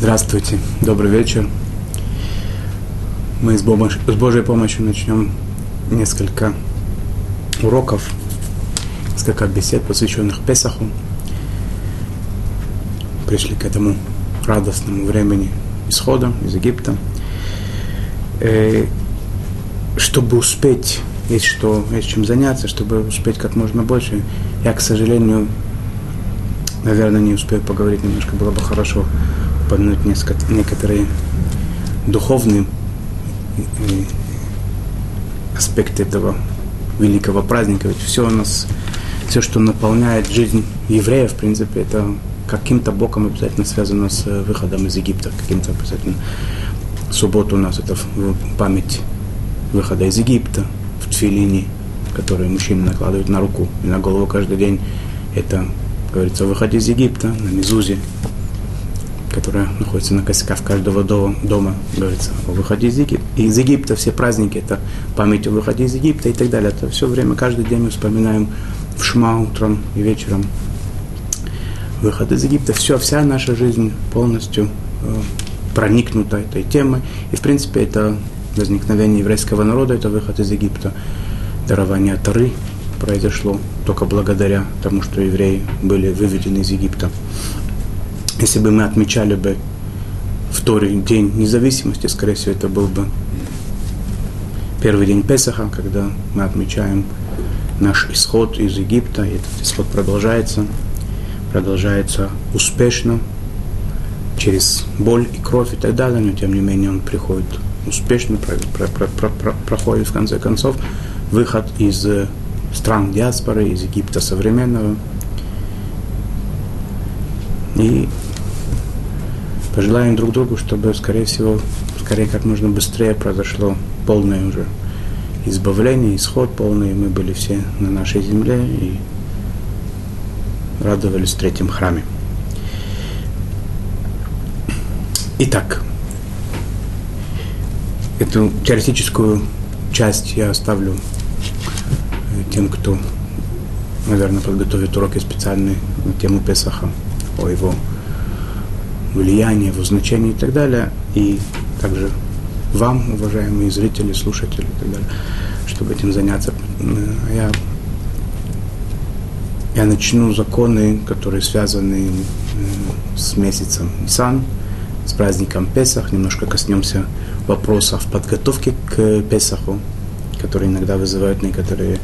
Здравствуйте, добрый вечер. Мы с, Божьей, помощью начнем несколько уроков, несколько бесед, посвященных Песаху. Пришли к этому радостному времени исхода из Египта. И э, чтобы успеть, есть что, есть чем заняться, чтобы успеть как можно больше, я, к сожалению, наверное, не успею поговорить немножко, было бы хорошо упомянуть некоторые духовные э, аспекты этого великого праздника. Ведь все у нас, все, что наполняет жизнь евреев, в принципе, это каким-то боком обязательно связано с выходом из Египта, каким-то обязательно. Суббота у нас это память выхода из Египта в тфилине, который мужчины накладывают на руку и на голову каждый день. Это, говорится, о выходе из Египта, на Мизузе, которая находится на косяках каждого дома, говорится о выходе из Египта. Из Египта все праздники, это память о выходе из Египта и так далее. Это все время, каждый день мы вспоминаем в Шма утром и вечером выход из Египта. Все, вся наша жизнь полностью э, проникнута этой темой. И, в принципе, это возникновение еврейского народа, это выход из Египта, дарование Тары произошло только благодаря тому, что евреи были выведены из Египта. Если бы мы отмечали бы второй день независимости, скорее всего, это был бы первый день Песаха, когда мы отмечаем наш исход из Египта, и этот исход продолжается, продолжается успешно, через боль и кровь и так далее, но тем не менее он приходит успешно, про, про, про, про, про, проходит в конце концов выход из стран диаспоры, из Египта современного. И пожелаем друг другу, чтобы, скорее всего, скорее как можно быстрее произошло полное уже избавление, исход полный. Мы были все на нашей земле и радовались в третьем храме. Итак, эту теоретическую часть я оставлю э, тем, кто, наверное, подготовит уроки специальные на тему Песаха, о его влияние, его значении и так далее. И также вам, уважаемые зрители, слушатели и так далее, чтобы этим заняться. Я, я начну законы, которые связаны с месяцем Нисан, с праздником Песах, немножко коснемся вопросов подготовки к Песаху, которые иногда вызывают некоторые,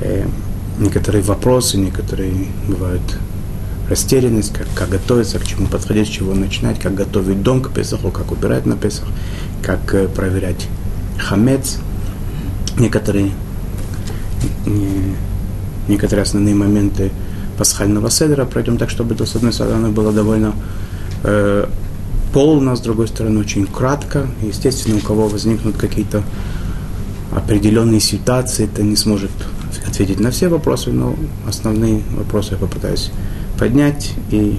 э, некоторые вопросы, некоторые бывают растерянность, как, как готовиться, к чему подходить, с чего начинать, как готовить дом к Песаху, как убирать на Песах, как э, проверять хамец, некоторые, не, некоторые основные моменты пасхального седра пройдем так, чтобы это, с одной стороны, было довольно э, полно, с другой стороны, очень кратко. Естественно, у кого возникнут какие-то определенные ситуации, это не сможет ответить на все вопросы, но основные вопросы я попытаюсь поднять, и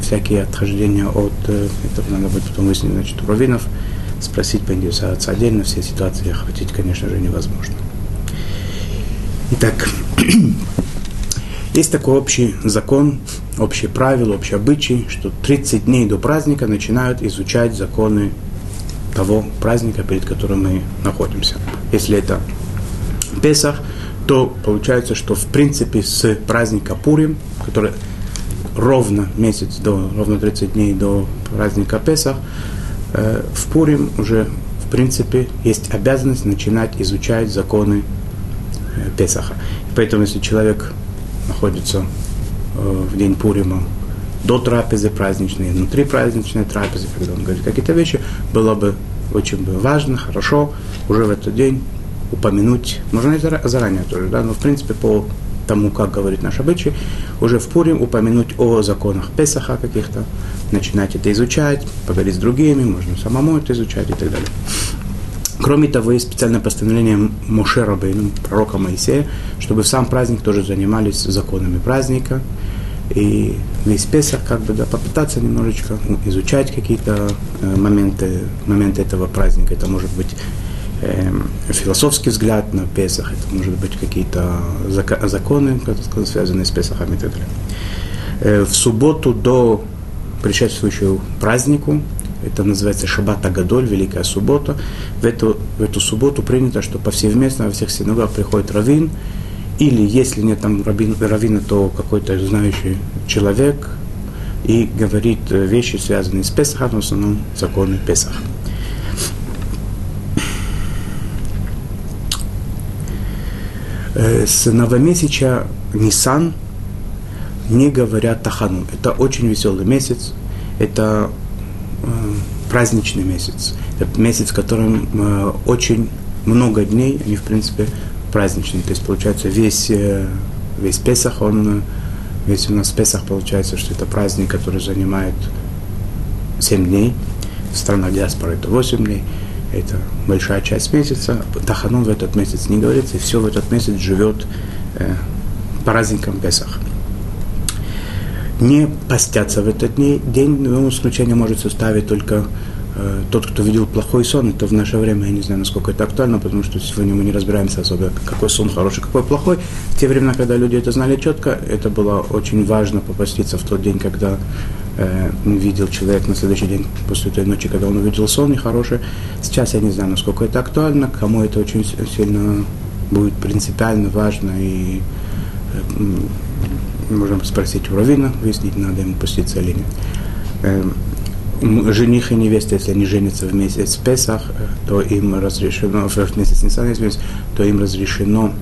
всякие отхождения от э, этого надо будет потом выяснить, значит, у раввинов, спросить, поинтересоваться отдельно, все ситуации охватить, конечно же, невозможно. Итак, есть такой общий закон, общий правило, общий обычай, что 30 дней до праздника начинают изучать законы того праздника, перед которым мы находимся. Если это Песах, то получается, что в принципе с праздника Пурим, который ровно месяц до, ровно 30 дней до праздника Песах, э, в Пурим уже в принципе есть обязанность начинать изучать законы э, Песаха. И поэтому если человек находится э, в день Пурима до трапезы праздничной, внутри праздничной трапезы, когда он говорит какие-то вещи, было бы очень бы важно, хорошо уже в этот день упомянуть, можно и заранее тоже, да, но в принципе по тому, как говорит наш обычай, уже в Пурим упомянуть о законах Песаха каких-то, начинать это изучать, поговорить с другими, можно самому это изучать и так далее. Кроме того, есть специальное постановление Моше Рабейну, пророка Моисея, чтобы в сам праздник тоже занимались законами праздника, и весь Песах как бы да, попытаться немножечко изучать какие-то э, моменты, моменты этого праздника. Это может быть философский взгляд на Песах, это может быть какие-то законы, связанные с Песахом и так далее. Э, в субботу до предшествующую празднику, это называется Шаббат Агадоль, Великая Суббота. В эту, в эту субботу принято, что повсеместно во всех синагогах приходит раввин, или если нет там раввин, раввина, то какой-то знающий человек, и говорит вещи, связанные с Песахом, в основном законы Песаха. С новомесяча Нисан не говорят Тахану. Это очень веселый месяц, это э, праздничный месяц. Это месяц, в котором э, очень много дней, они, в принципе, праздничные. То есть, получается, весь, э, весь Песах, он, э, весь у нас Песах получается, что это праздник, который занимает 7 дней. В странах диаспоры это 8 дней. Это большая часть месяца. Таханун в этот месяц не говорится, и все в этот месяц живет э, праздником Песах не постятся в этот день, но исключение может составить только э, тот, кто видел плохой сон, это в наше время, я не знаю, насколько это актуально, потому что сегодня мы не разбираемся особо, какой сон хороший, какой плохой. В те времена, когда люди это знали четко, это было очень важно попаститься в тот день, когда видел человек на следующий день, после той ночи, когда он увидел сон нехороший. Сейчас я не знаю, насколько это актуально, кому это очень сильно будет принципиально важно и э, можем спросить у Равина, выяснить, надо ему поститься или нет. Эм, жених и невеста, если они женятся в месяц Песах, э, то им разрешено, в месяц Нисан, то им разрешено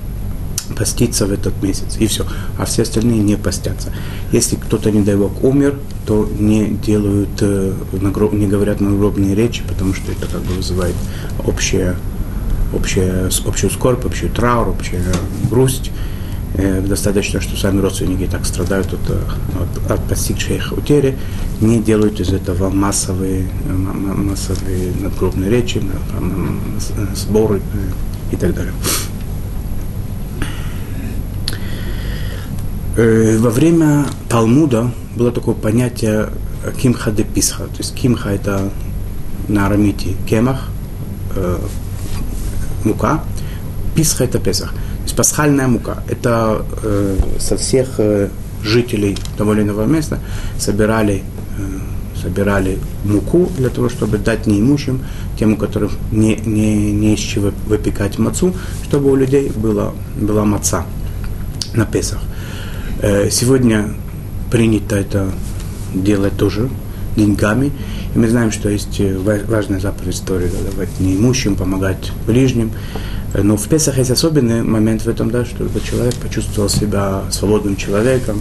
поститься в этот месяц, и все. А все остальные не постятся. Если кто-то, не дай бог, умер, то не делают, э, не говорят нагробные речи, потому что это как бы вызывает общее, общее, общую скорбь, общую траур, общую грусть. Э, достаточно, что сами родственники так страдают от, от, от постигшей их утери, не делают из этого массовые, массовые надгробные речи, сборы э, и так далее. Во время Талмуда было такое понятие кимха де писха. То есть кимха это на арамите кемах, мука, писха это песах есть пасхальная мука. Это э, со всех э, жителей того или иного места собирали, э, собирали муку для того, чтобы дать неимущим, тем, у которых не, не, не из чего выпекать мацу, чтобы у людей была, была маца на Песах. Э, сегодня принято это делать тоже деньгами. И мы знаем, что есть э, важная заповедь истории, давать неимущим, помогать ближним. Но в Песах есть особенный момент в этом, да, чтобы человек почувствовал себя свободным человеком,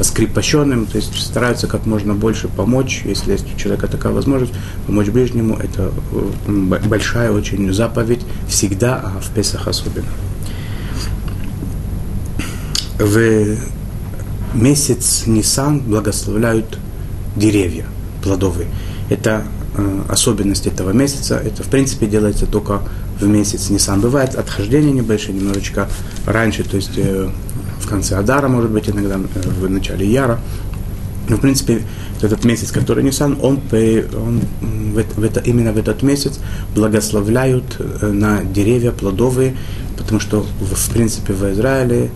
скрипощенным, то есть стараются как можно больше помочь, если есть у человека такая возможность, помочь ближнему. Это большая очень заповедь всегда, а в Песах особенно. В месяц Нисан благословляют деревья плодовые. Это э, особенность этого месяца. Это, в принципе, делается только в месяц Нисан. Бывает отхождение небольшое, немножечко раньше, то есть э, в конце Адара, может быть, иногда э, в начале Яра. Но, в принципе, этот месяц, который Нисан, он, он в, в это, именно в этот месяц благословляют на деревья плодовые, потому что, в, в принципе, в Израиле,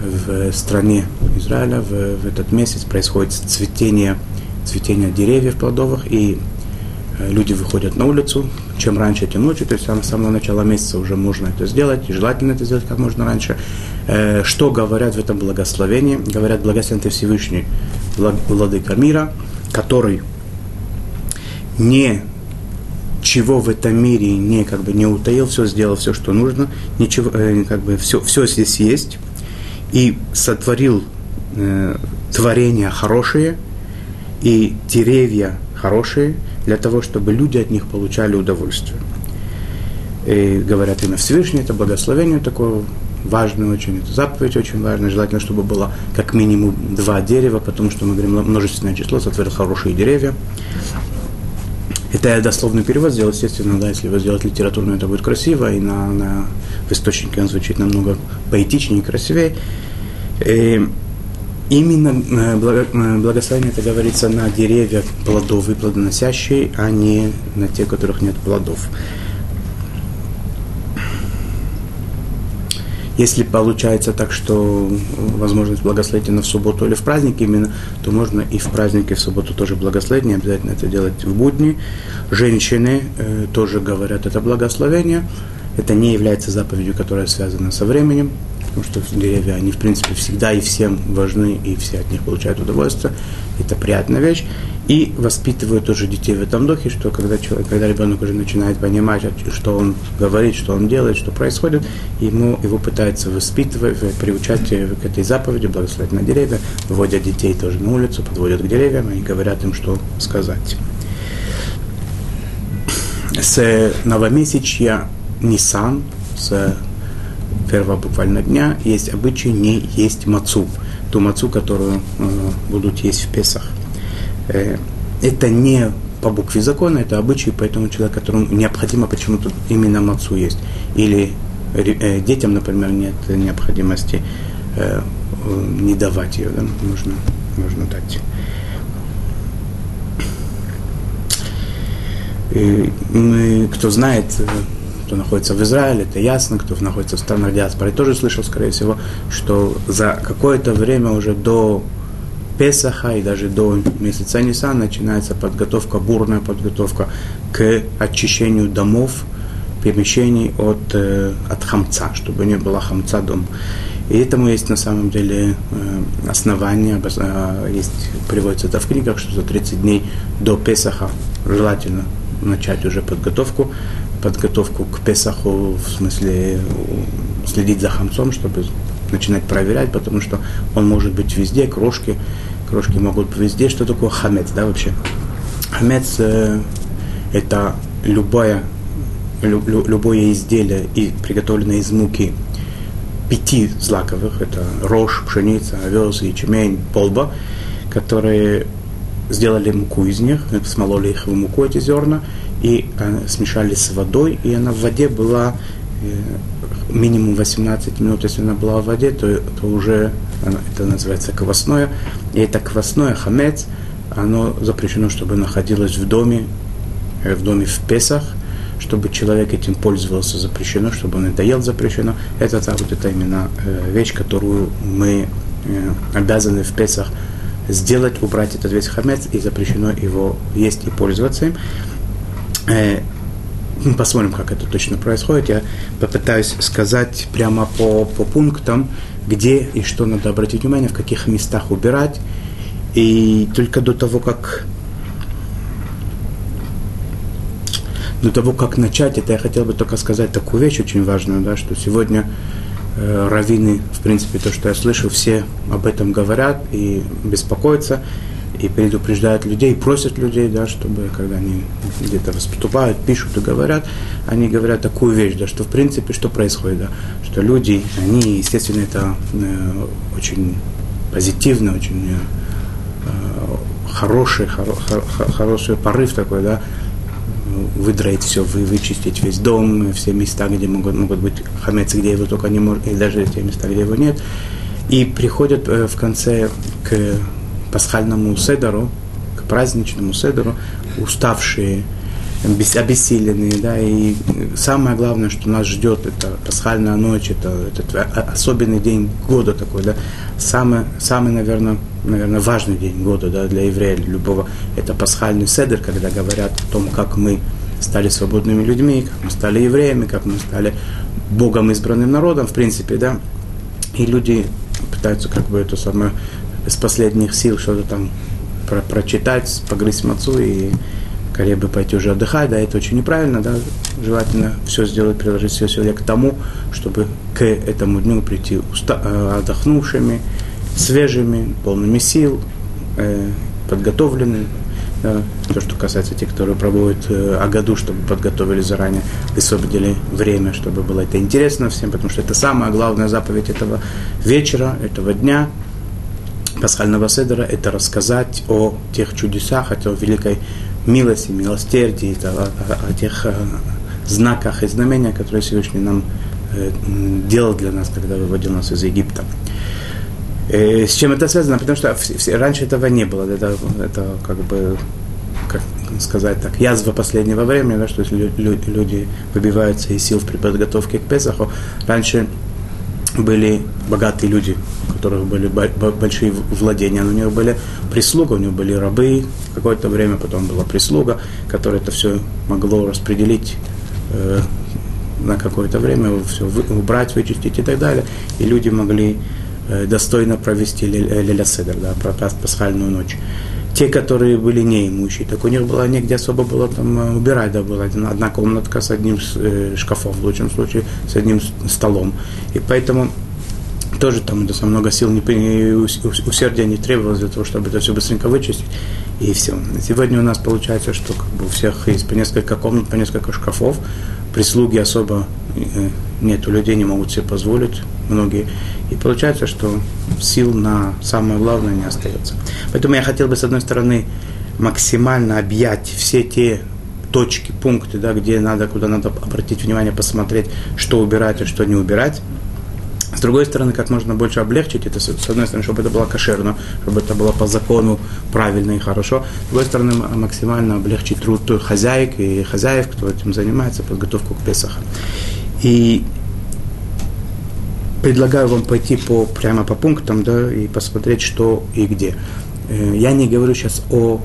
в стране Израиля в, в этот месяц происходит цветение, цветение деревьев плодовых, и Э, люди выходят на улицу, чем раньше, тем лучше, то есть с самого начала месяца уже можно это сделать, и желательно это сделать как можно раньше. Э, что говорят в этом благословении? Говорят, благословен ты Всевышний, Владыка мира, который не чего в этом мире не как бы не утаил, все сделал, все, что нужно, ничего, э, как бы все, все здесь есть, и сотворил э, творения хорошие, и деревья хорошие, для того, чтобы люди от них получали удовольствие. И говорят имя Всевышний, это благословение такое важное очень, это заповедь очень важная. Желательно, чтобы было как минимум два дерева, потому что мы говорим множественное число, сотворил хорошие деревья. Это я дословный перевод сделал, естественно, да, если вы сделать литературно, это будет красиво, и на, на, в источнике он звучит намного поэтичнее и красивее. И Именно э, э, благословение это говорится на деревья плодовые, плодоносящие, а не на те, у которых нет плодов. Если получается так, что возможность благословить на в субботу или в праздник именно, то можно и в празднике, в субботу тоже благословить, не обязательно это делать в будни. Женщины э, тоже говорят это благословение. Это не является заповедью, которая связана со временем потому что деревья, они, в принципе, всегда и всем важны, и все от них получают удовольствие. Это приятная вещь. И воспитывают тоже детей в этом духе, что когда, человек, когда ребенок уже начинает понимать, что он говорит, что он делает, что происходит, ему, его пытаются воспитывать, приучать к этой заповеди, благословить на деревья, вводят детей тоже на улицу, подводят к деревьям и говорят им, что сказать. С новомесячья Нисан, с первого буквально дня есть обычай не есть мацу, ту мацу, которую э, будут есть в Песах. Э, это не по букве закона, это обычай, поэтому человек, которому необходимо почему-то именно мацу есть. Или э, детям, например, нет необходимости не давать ее, да? можно, можно дать. И мы, кто знает, кто находится в Израиле, это ясно, кто находится в странах диаспоры, тоже слышал, скорее всего, что за какое-то время уже до Песаха и даже до месяца Нисан начинается подготовка, бурная подготовка к очищению домов, помещений от, э, от хамца, чтобы не было хамца дома. И этому есть на самом деле э, основания, э, есть, приводится это в книгах, что за 30 дней до Песаха желательно начать уже подготовку подготовку к Песаху, в смысле следить за хамцом, чтобы начинать проверять, потому что он может быть везде, крошки, крошки могут быть везде. Что такое хамец, да, вообще? Хамец э, это любое, лю, любое изделие, и, приготовленное из муки пяти злаковых, это рожь, пшеница, овес, ячмень, полба, которые сделали муку из них, смололи их в муку, эти зерна, и э, смешали с водой, и она в воде была э, минимум 18 минут, если она была в воде, то, то уже это называется квасное, и это квасное хамец, оно запрещено, чтобы находилось в доме, э, в доме в Песах, чтобы человек этим пользовался запрещено, чтобы он это ел запрещено. Это так вот это именно вещь, которую мы обязаны в Песах сделать, убрать этот весь хамец, и запрещено его есть и пользоваться им. Э, посмотрим, как это точно происходит. Я попытаюсь сказать прямо по, по пунктам, где и что надо обратить внимание, в каких местах убирать. И только до того, как до того, как начать, это я хотел бы только сказать такую вещь очень важную, да, что сегодня э, раввины, в принципе, то, что я слышу, все об этом говорят и беспокоятся и предупреждают людей, просят людей, да, чтобы когда они где-то выступают, пишут и говорят, они говорят такую вещь, да, что в принципе что происходит, да, что люди, они, естественно, это э, очень позитивно, очень э, хороший, хоро, хор, хороший порыв такой, да, выдроить все, вы, вычистить весь дом, все места, где могут, могут быть хамец, где его только не может, и даже те места, где его нет. И приходят э, в конце к пасхальному седору, к праздничному седору, уставшие, обессиленные, да, и самое главное, что нас ждет, это пасхальная ночь, это этот особенный день года такой, да, самый, самый, наверное, наверное, важный день года, да, для еврея, для любого, это пасхальный седер, когда говорят о том, как мы стали свободными людьми, как мы стали евреями, как мы стали Богом избранным народом, в принципе, да, и люди пытаются как бы это самое из последних сил что-то там про прочитать, погрызть мацу и скорее бы пойти уже отдыхать, да, это очень неправильно, да, желательно все сделать, приложить все силы. К тому, чтобы к этому дню прийти уста- э, отдохнувшими, свежими, полными сил, э, подготовленными, да, то, что касается тех, которые проводят э, о году, чтобы подготовили заранее, высвободили время, чтобы было это интересно всем, потому что это самая главная заповедь этого вечера, этого дня, пасхального седера – это рассказать о тех чудесах, о великой милости, милосердии, о, о, тех э, знаках и знамениях, которые Всевышний нам э, делал для нас, когда выводил нас из Египта. Э, с чем это связано? Потому что раньше этого не было. Это, это как бы, как сказать так, язва последнего времени, да, что люди выбиваются из сил при подготовке к Песаху. Раньше были богатые люди, которых были большие владения, у них были прислуга, у них были рабы какое-то время, потом была прислуга, которая это все могло распределить э, на какое-то время, все убрать, вычистить и так далее. И люди могли э, достойно провести Леля Седер, да, пасхальную ночь те, которые были неимущие, так у них было негде особо было там э, убирать, да, была одна комнатка с одним э, шкафом, в лучшем случае, с одним столом. И поэтому тоже там это много сил не, усердия не требовалось для того, чтобы это все быстренько вычистить, и все. Сегодня у нас получается, что как бы у всех есть по несколько комнат, по несколько шкафов, прислуги особо э, нет, у людей не могут себе позволить, многие. И получается, что сил на самое главное не остается. Поэтому я хотел бы, с одной стороны, максимально объять все те точки, пункты, да, где надо, куда надо обратить внимание, посмотреть, что убирать, а что не убирать. С другой стороны, как можно больше облегчить это, с одной стороны, чтобы это было кошерно, чтобы это было по закону правильно и хорошо. С другой стороны, максимально облегчить труд хозяек и хозяев, кто этим занимается, подготовку к Песаху. И предлагаю вам пойти по, прямо по пунктам, да, и посмотреть, что и где. Э, я не говорю сейчас о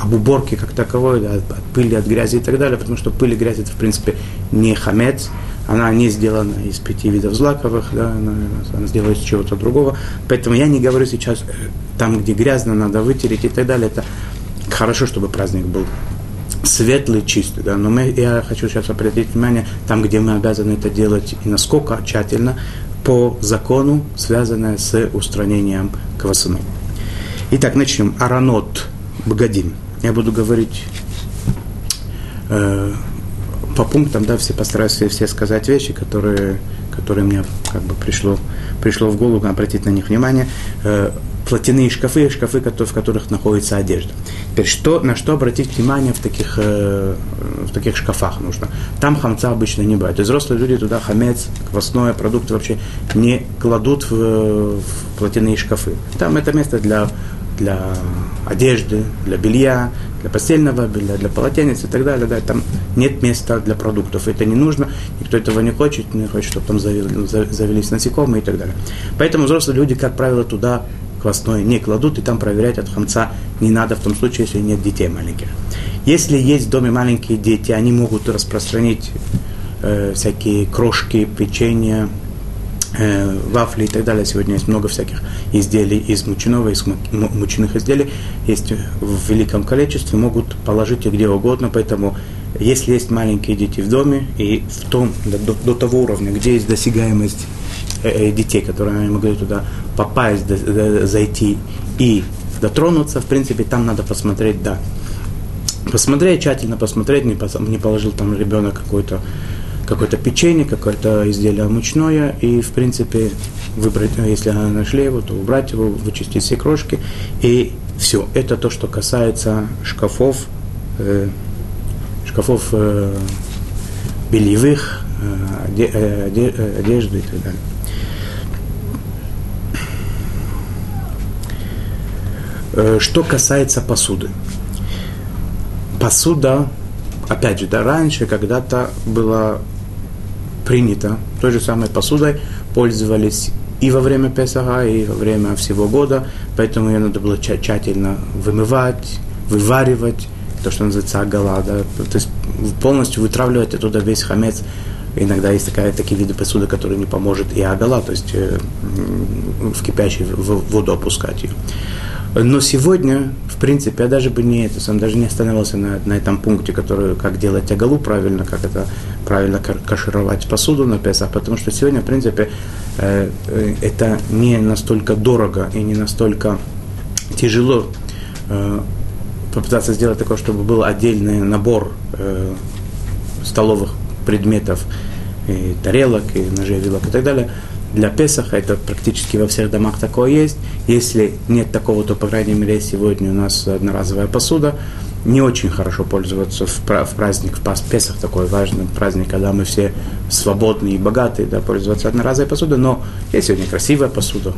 об уборке как таковой, да, от пыли, от грязи и так далее, потому что пыль и грязь это, в принципе, не хамец, она не сделана из пяти видов злаковых, да, она, она сделана из чего-то другого. Поэтому я не говорю сейчас, э, там, где грязно, надо вытереть и так далее. Это хорошо, чтобы праздник был светлый, чистый, да, но мы, я хочу сейчас обратить внимание, там, где мы обязаны это делать и насколько тщательно, по закону, связанное с устранением квасаны. Итак, начнем. Аранот Богодим. Я буду говорить э, по пунктам, да, все постараюсь все, все сказать вещи, которые, которые мне как бы пришло, пришло в голову, обратить на них внимание. Э, платяные шкафы, шкафы, в которых находится одежда. Теперь, что, на что обратить внимание в таких, э, в таких шкафах нужно? Там хамца обычно не бывает. взрослые люди туда хамец, квасное, продукты вообще не кладут в, в платяные шкафы. Там это место для, для одежды, для белья, для постельного белья, для полотенец и так далее. Да, там нет места для продуктов. Это не нужно, никто этого не хочет, не хочет, чтобы там завелись насекомые и так далее. Поэтому взрослые люди, как правило, туда квасное не кладут, и там проверять от хамца не надо в том случае, если нет детей маленьких. Если есть в доме маленькие дети, они могут распространить э, всякие крошки, печенье, э, вафли и так далее. Сегодня есть много всяких изделий из мучного, из мучных изделий. Есть в великом количестве, могут положить их где угодно, поэтому если есть маленькие дети в доме и в том, до, до того уровня, где есть досягаемость Э, э, детей, которые они могли туда попасть, зайти и дотронуться, в принципе, там надо посмотреть, да. Посмотреть, тщательно посмотреть, не, не положил там ребенок какой-то какое-то печенье, какое-то изделие мучное, и, в принципе, выбрать, ну, если нашли его, то убрать его, вычистить все крошки, и все. Это то, что касается шкафов, э, шкафов э, бельевых, э, одежды и так далее. Э, что касается посуды. Посуда, опять же, да, раньше когда-то было принято той же самой посудой, пользовались и во время Песаха, и во время всего года, поэтому ее надо было тщательно вымывать, вываривать, то, что называется агала, да, то есть полностью вытравливать оттуда весь хамец. Иногда есть такая, такие виды посуды, которые не поможет и агала, то есть э, в кипящую воду опускать ее. Но сегодня, в принципе, я даже бы не это, сам даже не остановился на, на этом пункте, который, как делать оголу правильно, как это правильно кашировать посуду на Песах, потому что сегодня, в принципе, э, э, это не настолько дорого и не настолько тяжело э, попытаться сделать такое, чтобы был отдельный набор э, столовых предметов, и тарелок, и ножей, вилок и так далее – для Песаха, это практически во всех домах такое есть. Если нет такого, то, по крайней мере, сегодня у нас одноразовая посуда. Не очень хорошо пользоваться в, праздник, в Песах такой важный праздник, когда мы все свободные и богатые, да, пользоваться одноразовой посудой, но есть сегодня красивая посуда.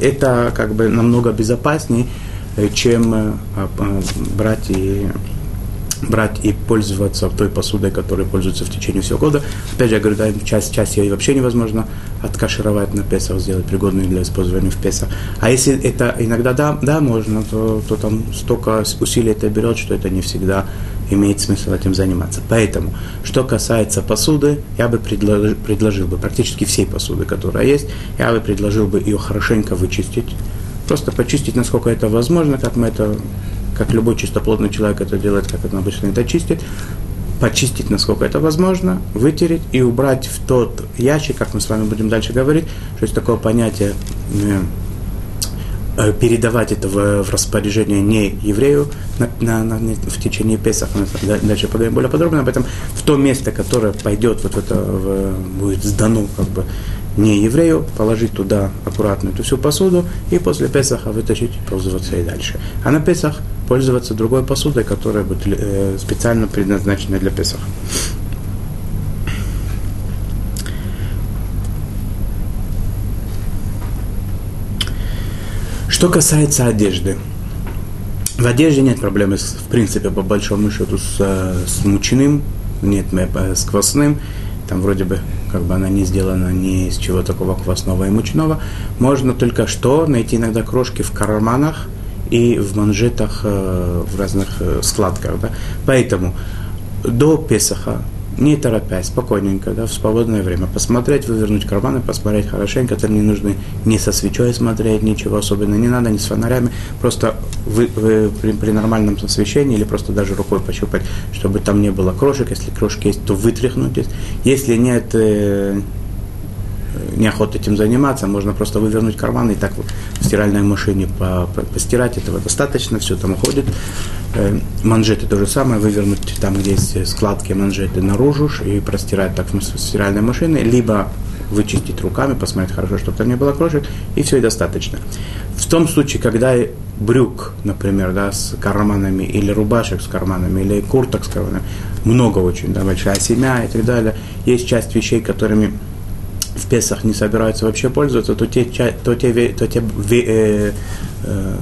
Это как бы намного безопаснее, э, чем э, а, брать и брать и пользоваться той посудой, которой пользуются в течение всего года. Опять же, я говорю, да, часть, часть ее вообще невозможно откашировать на Песах, сделать пригодной для использования в Песах. А если это иногда да, да можно, то, то там столько усилий это берет, что это не всегда имеет смысл этим заниматься. Поэтому, что касается посуды, я бы предложил, предложил бы практически всей посуды, которая есть, я бы предложил бы ее хорошенько вычистить, просто почистить, насколько это возможно, как мы это как любой чистоплотный человек это делает, как это обычно это чистит, почистить, насколько это возможно, вытереть и убрать в тот ящик, как мы с вами будем дальше говорить, что есть такое понятие э, э передавать это в, в распоряжение не еврею на, на, на, в течение Песах, мы дальше поговорим более подробно об этом, в то место, которое пойдет, вот это в, будет сдано как бы не еврею, положить туда аккуратно эту всю посуду и после Песаха вытащить и пользоваться и дальше. А на Песах пользоваться другой посудой, которая будет э, специально предназначена для Песаха. Что касается одежды. В одежде нет проблемы, в принципе, по большому счету, с, э, с мучным, нет э, с квасным там вроде бы как бы она не сделана ни из чего такого квасного и мучного. Можно только что найти иногда крошки в карманах и в манжетах, э, в разных э, складках. Да? Поэтому до Песаха не торопясь, спокойненько, да, в свободное время, посмотреть, вывернуть карманы, посмотреть хорошенько, там не нужно не со свечой смотреть, ничего особенно. Не надо, не с фонарями, просто вы, вы, при, при нормальном освещении или просто даже рукой пощупать, чтобы там не было крошек, если крошки есть, то вытряхнуть, если нет, э, неохота этим заниматься, можно просто вывернуть карманы и так вот в стиральной машине по, постирать, этого достаточно, все там уходит. Э, манжеты то же самое, вывернуть там, где есть складки манжеты наружу и простирать так в стиральной машине, либо вычистить руками, посмотреть хорошо, чтобы там не было крошек, и все, и достаточно. В том случае, когда брюк, например, да, с карманами, или рубашек с карманами, или курток с карманами, много очень, да, большая семья и так далее, есть часть вещей, которыми в Песах не собираются вообще пользоваться, то те, то те, то те э, э,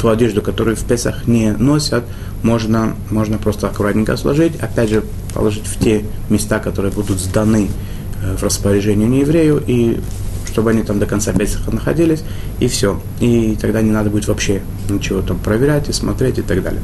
ту одежду, которую в Песах не носят, можно, можно просто аккуратненько сложить, опять же положить в те места, которые будут сданы э, в распоряжение нееврею, и чтобы они там до конца Песаха находились, и все. И тогда не надо будет вообще ничего там проверять и смотреть и так далее.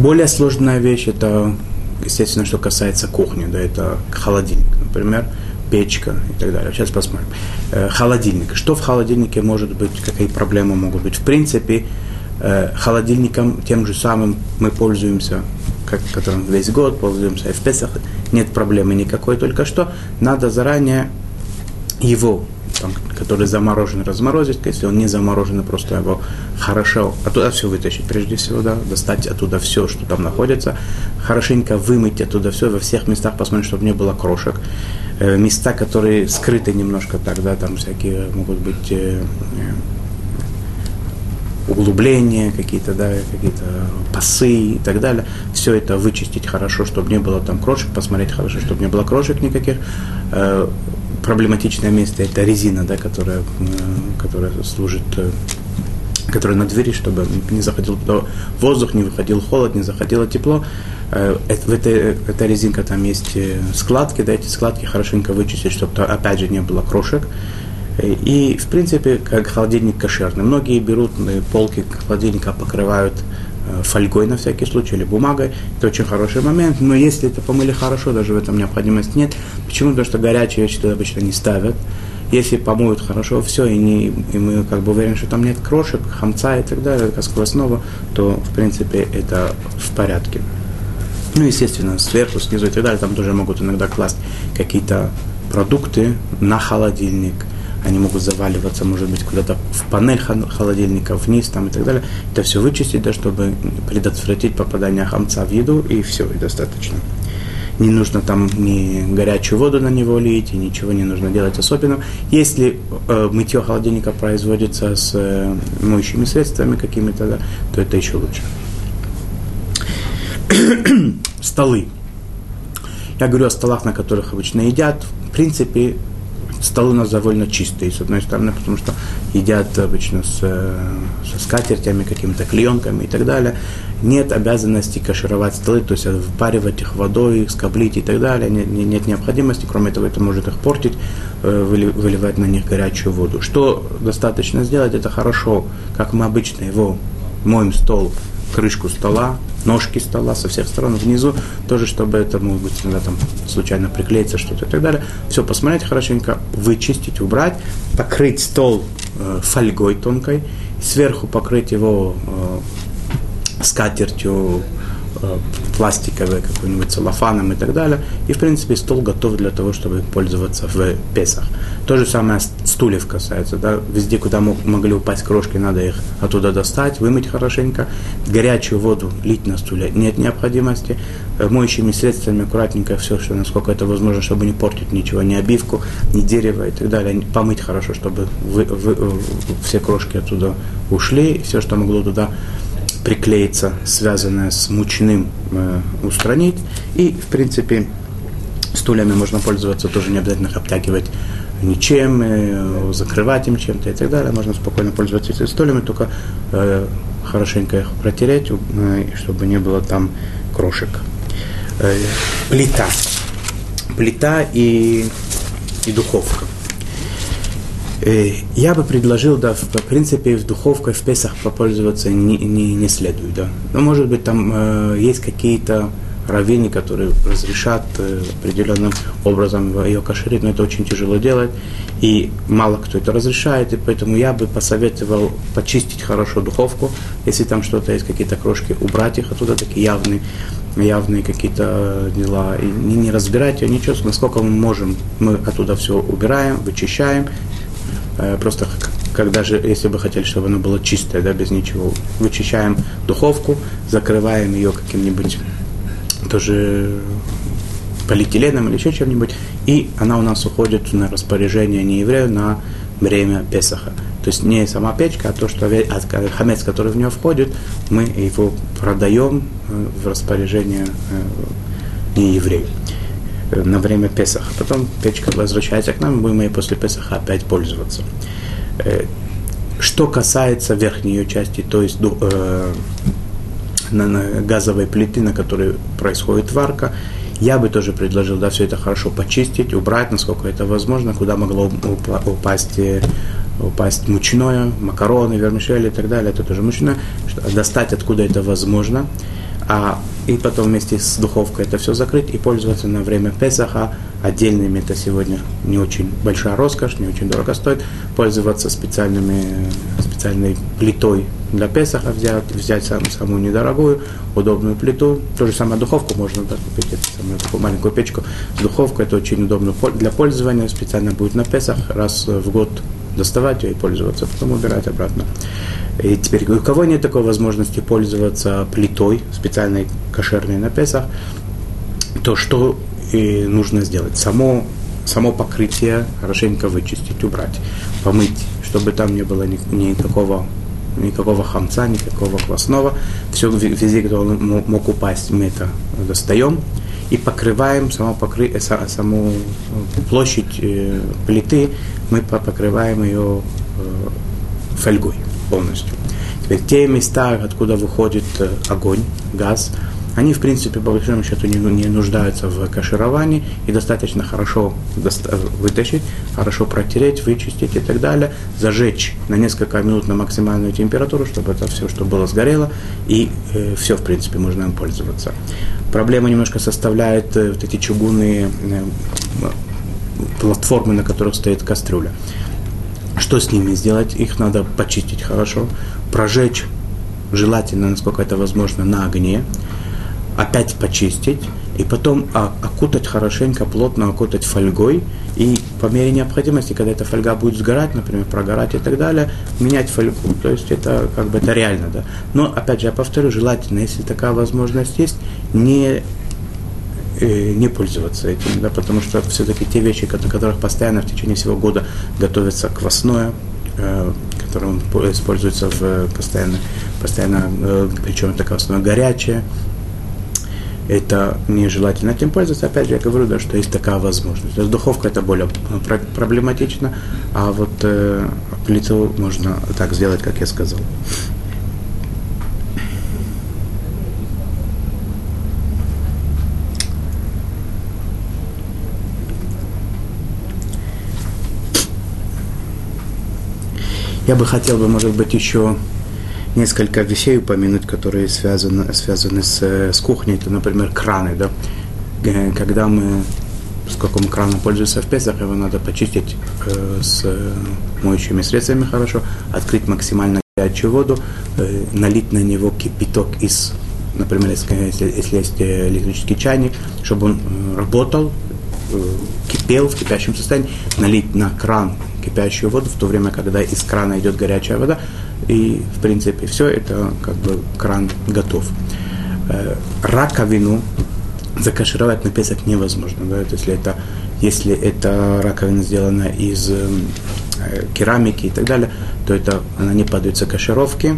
Более сложная вещь это, естественно, что касается кухни, да, это холодильник, например, печка и так далее. Сейчас посмотрим. Э, холодильник. Что в холодильнике может быть, какие проблемы могут быть? В принципе, э, холодильником тем же самым мы пользуемся, как, которым весь год пользуемся, и в Песах нет проблемы никакой, только что надо заранее его там, который заморожен, разморозить, если он не замороженный, просто его хорошо оттуда все вытащить, прежде всего, да, достать оттуда все, что там находится, хорошенько вымыть оттуда все, во всех местах посмотреть, чтобы не было крошек. Э, места, которые скрыты немножко тогда, там всякие могут быть э, э, углубления какие-то, да, какие-то пасы и так далее. Все это вычистить хорошо, чтобы не было там крошек, посмотреть хорошо, чтобы не было крошек никаких проблематичное место это резина, да, которая, э, которая служит э, которая на двери, чтобы не заходил туда воздух, не выходил холод, не заходило тепло. Э, в этой, эта резинка там есть складки, да, эти складки хорошенько вычистить, чтобы опять же не было крошек. И, в принципе, как холодильник кошерный. Многие берут полки холодильника, покрывают фольгой на всякий случай или бумагой. Это очень хороший момент. Но если это помыли хорошо, даже в этом необходимости нет. Почему? Потому что горячие вещи туда обычно не ставят. Если помоют хорошо все, и, не, и мы как бы уверены, что там нет крошек, хамца и так далее, как сквозного, то, в принципе, это в порядке. Ну, естественно, сверху, снизу и так далее, там тоже могут иногда класть какие-то продукты на холодильник – они могут заваливаться, может быть, куда-то в панель холодильника, вниз там и так далее. Это все вычистить, да, чтобы предотвратить попадание хамца в еду, и все, и достаточно. Не нужно там ни горячую воду на него лить, и ничего не нужно делать особенного. Если э, мытье холодильника производится с э, моющими средствами какими-то, да, то это еще лучше. Столы. Я говорю о столах, на которых обычно едят. В принципе, столы у нас довольно чистые, с одной стороны, потому что едят обычно с, со скатертями, какими-то клеенками и так далее. Нет обязанности кашировать столы, то есть впаривать их водой, скоблить и так далее. Нет, нет необходимости, кроме того, это может их портить, э, выливать на них горячую воду. Что достаточно сделать, это хорошо, как мы обычно его моем стол, крышку стола, ножки стола со всех сторон внизу, тоже чтобы это, может быть, иногда там случайно приклеится что-то и так далее. Все посмотреть хорошенько, вычистить, убрать, покрыть стол э, фольгой тонкой, сверху покрыть его э, скатертью, пластиковые, какой-нибудь целлофаном и так далее. И, в принципе, стол готов для того, чтобы пользоваться в Песах. То же самое стульев касается. Да? Везде, куда мог, могли упасть крошки, надо их оттуда достать, вымыть хорошенько. Горячую воду лить на стулья нет необходимости. Э, моющими средствами аккуратненько все, что насколько это возможно, чтобы не портить ничего, ни обивку, ни дерево и так далее. Помыть хорошо, чтобы вы, вы, э, все крошки оттуда ушли, все, что могло туда приклеиться, связанное с мучным, э, устранить. И, в принципе, стульями можно пользоваться, тоже не обязательно их обтягивать ничем, э, закрывать им чем-то и так далее. Можно спокойно пользоваться этими стульями, только э, хорошенько их протереть, э, чтобы не было там крошек. Э, плита. Плита и, и духовка. Э, я бы предложил, да, в принципе, в духовкой в Песах попользоваться не, не, не следует, да. Но, может быть, там э, есть какие-то раввины, которые разрешат э, определенным образом ее каширить, но это очень тяжело делать, и мало кто это разрешает, и поэтому я бы посоветовал почистить хорошо духовку, если там что-то есть, какие-то крошки, убрать их оттуда, такие явные, явные какие-то дела, и не, не разбирать ее, ничего, насколько мы можем, мы оттуда все убираем, вычищаем, Э, просто когда же, если бы хотели, чтобы оно было чистое, да, без ничего, вычищаем духовку, закрываем ее каким-нибудь тоже полиэтиленом или еще чем-нибудь, и она у нас уходит на распоряжение не еврею на время Песаха. То есть не сама печка, а то, что а хамец, который в нее входит, мы его продаем э, в распоряжение э, не еврею на время Песаха. Потом печка возвращается к нам, мы будем ей после Песаха опять пользоваться. Э, что касается верхней ее части, то есть э, на, на газовой плиты, на которой происходит варка, я бы тоже предложил, да, все это хорошо почистить, убрать, насколько это возможно, куда могло упасть, э, упасть мучное, макароны, вермишели и так далее, это тоже мучное, достать откуда это возможно, а и потом вместе с духовкой это все закрыть и пользоваться на время Песаха отдельными. Это сегодня не очень большая роскошь, не очень дорого стоит. Пользоваться специальными, специальной плитой для Песаха, взять, взять сам, самую недорогую, удобную плиту. То же самое духовку можно да, купить, эту самую такую маленькую печку с духовкой. Это очень удобно для пользования. Специально будет на Песах раз в год доставать ее и пользоваться, потом убирать обратно. И теперь у кого нет такой возможности пользоваться плитой, специальной кошерной на Песах, то что и нужно сделать? Само, само покрытие хорошенько вычистить, убрать, помыть, чтобы там не было ни, никакого никакого хамца, никакого квасного. Все везде, где он мог упасть, мы это достаем и покрываем само покры... саму площадь э, плиты, мы покрываем ее э, фольгой полностью. Теперь те места, откуда выходит э, огонь, газ, они, в принципе, по большому счету не, не нуждаются в кашировании и достаточно хорошо вытащить, хорошо протереть, вычистить и так далее, зажечь на несколько минут на максимальную температуру, чтобы это все, что было, сгорело, и э, все, в принципе, можно им пользоваться. Проблема немножко составляет э, вот эти чугунные э, платформы, на которых стоит кастрюля. Что с ними сделать? Их надо почистить хорошо, прожечь, желательно, насколько это возможно, на огне, опять почистить, и потом окутать хорошенько, плотно окутать фольгой, и по мере необходимости, когда эта фольга будет сгорать, например, прогорать и так далее, менять фольгу. То есть это как бы это реально, да. Но, опять же, я повторю, желательно, если такая возможность есть, не не пользоваться этим, да, потому что все-таки те вещи, которых постоянно в течение всего года готовится квасное, э, которое используется в постоянно, постоянно э, причем это квасное горячее, это нежелательно этим пользоваться. Опять же, я говорю, да, что есть такая возможность. То есть духовка это более проблематично, а вот э, плиту можно так сделать, как я сказал. Я бы хотел бы, может быть, еще несколько вещей упомянуть, которые связаны, связаны с, с кухней. Это, например, краны. Да? Э, когда мы с каким краном пользуемся в Песах, его надо почистить э, с моющими средствами хорошо, открыть максимально горячую воду, э, налить на него кипяток из, например, если, если есть электрический чайник, чтобы он э, работал, э, кипел в кипящем состоянии, налить на кран кипящую воду, в то время, когда из крана идет горячая вода, и, в принципе, все это как бы кран готов. Э, раковину закашировать на Песах невозможно. Да? То есть, если это, если это раковина сделана из э, керамики и так далее, то это она не поддается кашировке.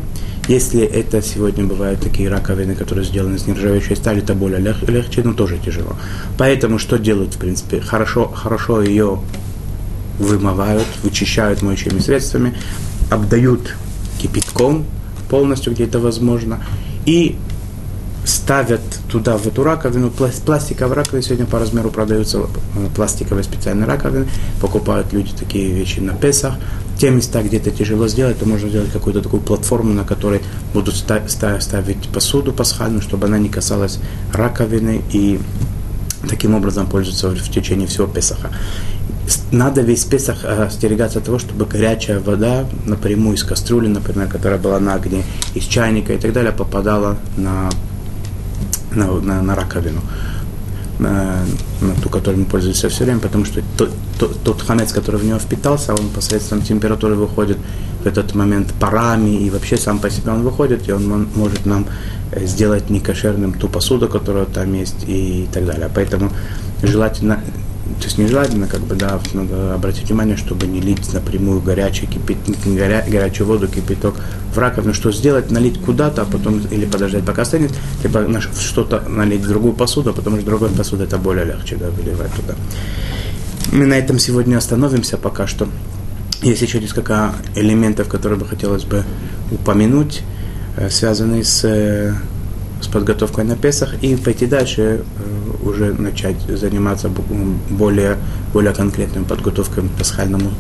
Если это сегодня бывают такие раковины, которые сделаны из нержавеющей стали, это более лег, легче, но тоже тяжело. Поэтому что делают, в принципе? Хорошо, хорошо ее вымывают, вычищают моющими средствами, обдают кипятком полностью, где это возможно, и ставят туда, в эту раковину, пластиковые раковины, сегодня по размеру продаются э, пластиковые специальные раковины, покупают люди такие вещи на Песах. Те места, где это тяжело сделать, то можно сделать какую-то такую платформу, на которой будут ставить посуду пасхальную, чтобы она не касалась раковины и таким образом пользоваться в течение всего Песаха надо весь Песах э, остерегаться того, чтобы горячая вода напрямую из кастрюли, например, которая была на огне, из чайника и так далее, попадала на, на, на, на раковину, на, на ту, которой мы пользуемся все время, потому что тот, тот, тот хамец, который в него впитался, он посредством температуры выходит в этот момент парами, и вообще сам по себе он выходит, и он может нам э, сделать некошерным ту посуду, которая там есть, и так далее. Поэтому желательно то есть нежелательно, как бы, да, надо обратить внимание, чтобы не лить напрямую горячий кипят, горя, горячую воду, кипяток в раковину. Что сделать? Налить куда-то, а потом или подождать, пока станет, либо что-то налить в другую посуду, а потому что другая посуда это более легче, да, выливать туда. Мы на этом сегодня остановимся пока что. Есть еще несколько элементов, которые бы хотелось бы упомянуть, э, связанные с э, с подготовкой на Песах и пойти дальше, э, уже начать заниматься более, более конкретной подготовкой к пасхальному,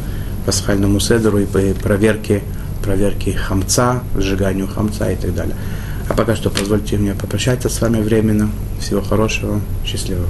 пасхальному седру и проверке, проверке хамца, сжиганию хамца и так далее. А пока что позвольте мне попрощаться с вами временно. Всего хорошего, счастливого.